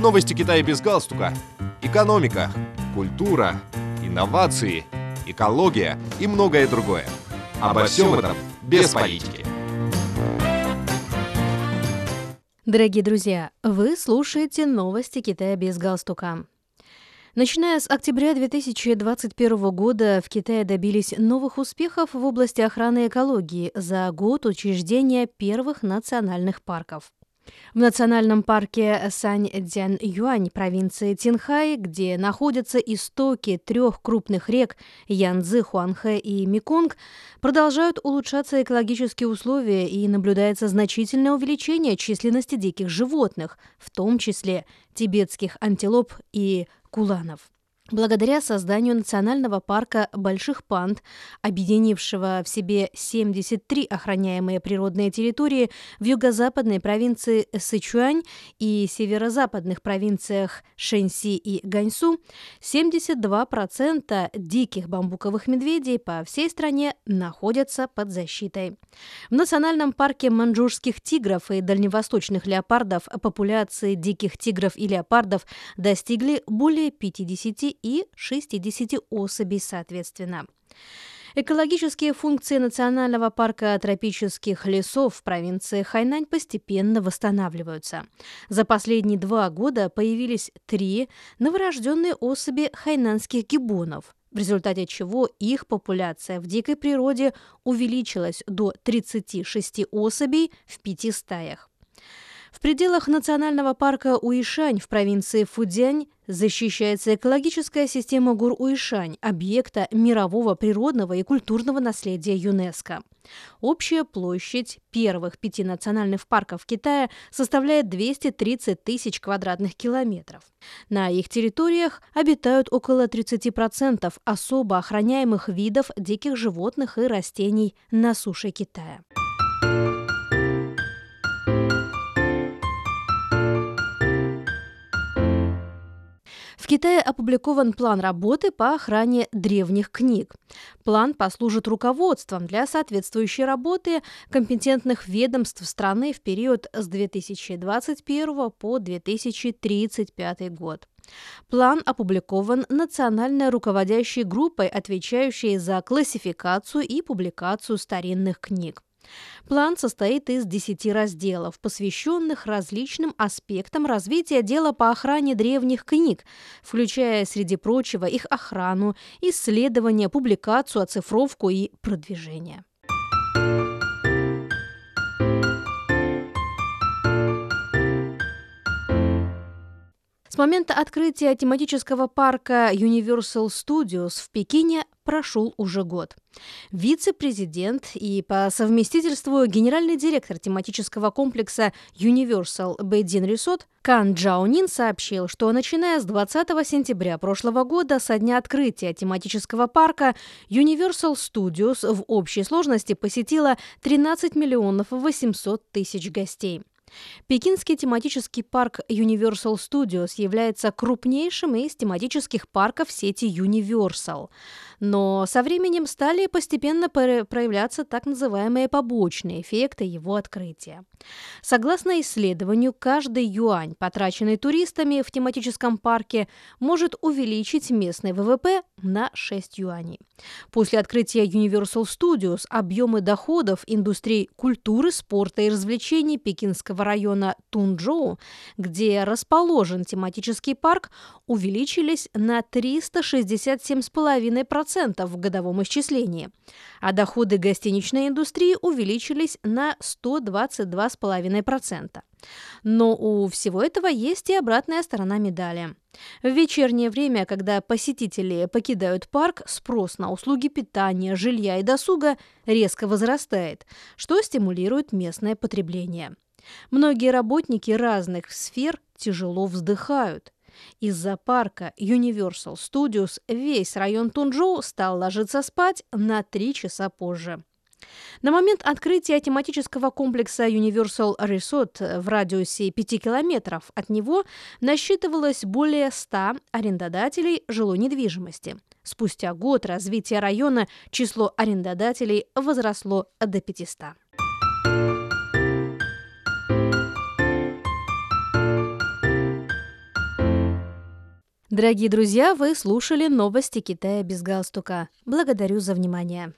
Новости Китая без галстука. Экономика, культура, инновации, экология и многое другое. Обо всем этом без политики. Дорогие друзья, вы слушаете новости Китая без галстука. Начиная с октября 2021 года в Китае добились новых успехов в области охраны экологии за год учреждения первых национальных парков. В национальном парке Сань-Дзян-Юань провинции Тинхай, где находятся истоки трех крупных рек Янцзы, Хуанхэ и Меконг, продолжают улучшаться экологические условия и наблюдается значительное увеличение численности диких животных, в том числе тибетских антилоп и куланов. Благодаря созданию национального парка больших панд, объединившего в себе 73 охраняемые природные территории в юго-западной провинции Сычуань и северо-западных провинциях Шэньси и Ганьсу, 72% диких бамбуковых медведей по всей стране находятся под защитой. В национальном парке маньчжурских тигров и дальневосточных леопардов популяции диких тигров и леопардов достигли более 50 и 60 особей соответственно. Экологические функции Национального парка тропических лесов в провинции Хайнань постепенно восстанавливаются. За последние два года появились три новорожденные особи хайнанских гибонов, в результате чего их популяция в дикой природе увеличилась до 36 особей в пяти стаях. В пределах национального парка Уишань в провинции Фудзянь защищается экологическая система гор Уишань, объекта мирового природного и культурного наследия ЮНЕСКО. Общая площадь первых пяти национальных парков Китая составляет 230 тысяч квадратных километров. На их территориях обитают около 30% особо охраняемых видов диких животных и растений на суше Китая. Китае опубликован план работы по охране древних книг. План послужит руководством для соответствующей работы компетентных ведомств страны в период с 2021 по 2035 год. План опубликован национальной руководящей группой, отвечающей за классификацию и публикацию старинных книг. План состоит из 10 разделов, посвященных различным аспектам развития дела по охране древних книг, включая, среди прочего, их охрану, исследование, публикацию, оцифровку и продвижение. Момента открытия тематического парка Universal Studios в Пекине прошел уже год. Вице-президент и по совместительству генеральный директор тематического комплекса Universal Бэйдин Рисот Кан Джаонин сообщил, что начиная с 20 сентября прошлого года, со дня открытия тематического парка, Universal Studios в общей сложности посетила 13 миллионов 800 тысяч гостей. Пекинский тематический парк Universal Studios является крупнейшим из тематических парков сети Universal. Но со временем стали постепенно проявляться так называемые побочные эффекты его открытия. Согласно исследованию, каждый юань, потраченный туристами в тематическом парке, может увеличить местный ВВП на 6 юаней. После открытия Universal Studios объемы доходов индустрии культуры, спорта и развлечений пекинского района Тунчжоу, где расположен тематический парк, увеличились на 367,5% в годовом исчислении, а доходы гостиничной индустрии увеличились на 122,5%. Но у всего этого есть и обратная сторона медали. В вечернее время, когда посетители покидают парк, спрос на услуги питания, жилья и досуга резко возрастает, что стимулирует местное потребление. Многие работники разных сфер тяжело вздыхают. Из-за парка Universal Studios весь район Тунчжоу стал ложиться спать на три часа позже. На момент открытия тематического комплекса Universal Resort в радиусе 5 километров от него насчитывалось более 100 арендодателей жилой недвижимости. Спустя год развития района число арендодателей возросло до 500. Дорогие друзья, вы слушали новости Китая без галстука. Благодарю за внимание.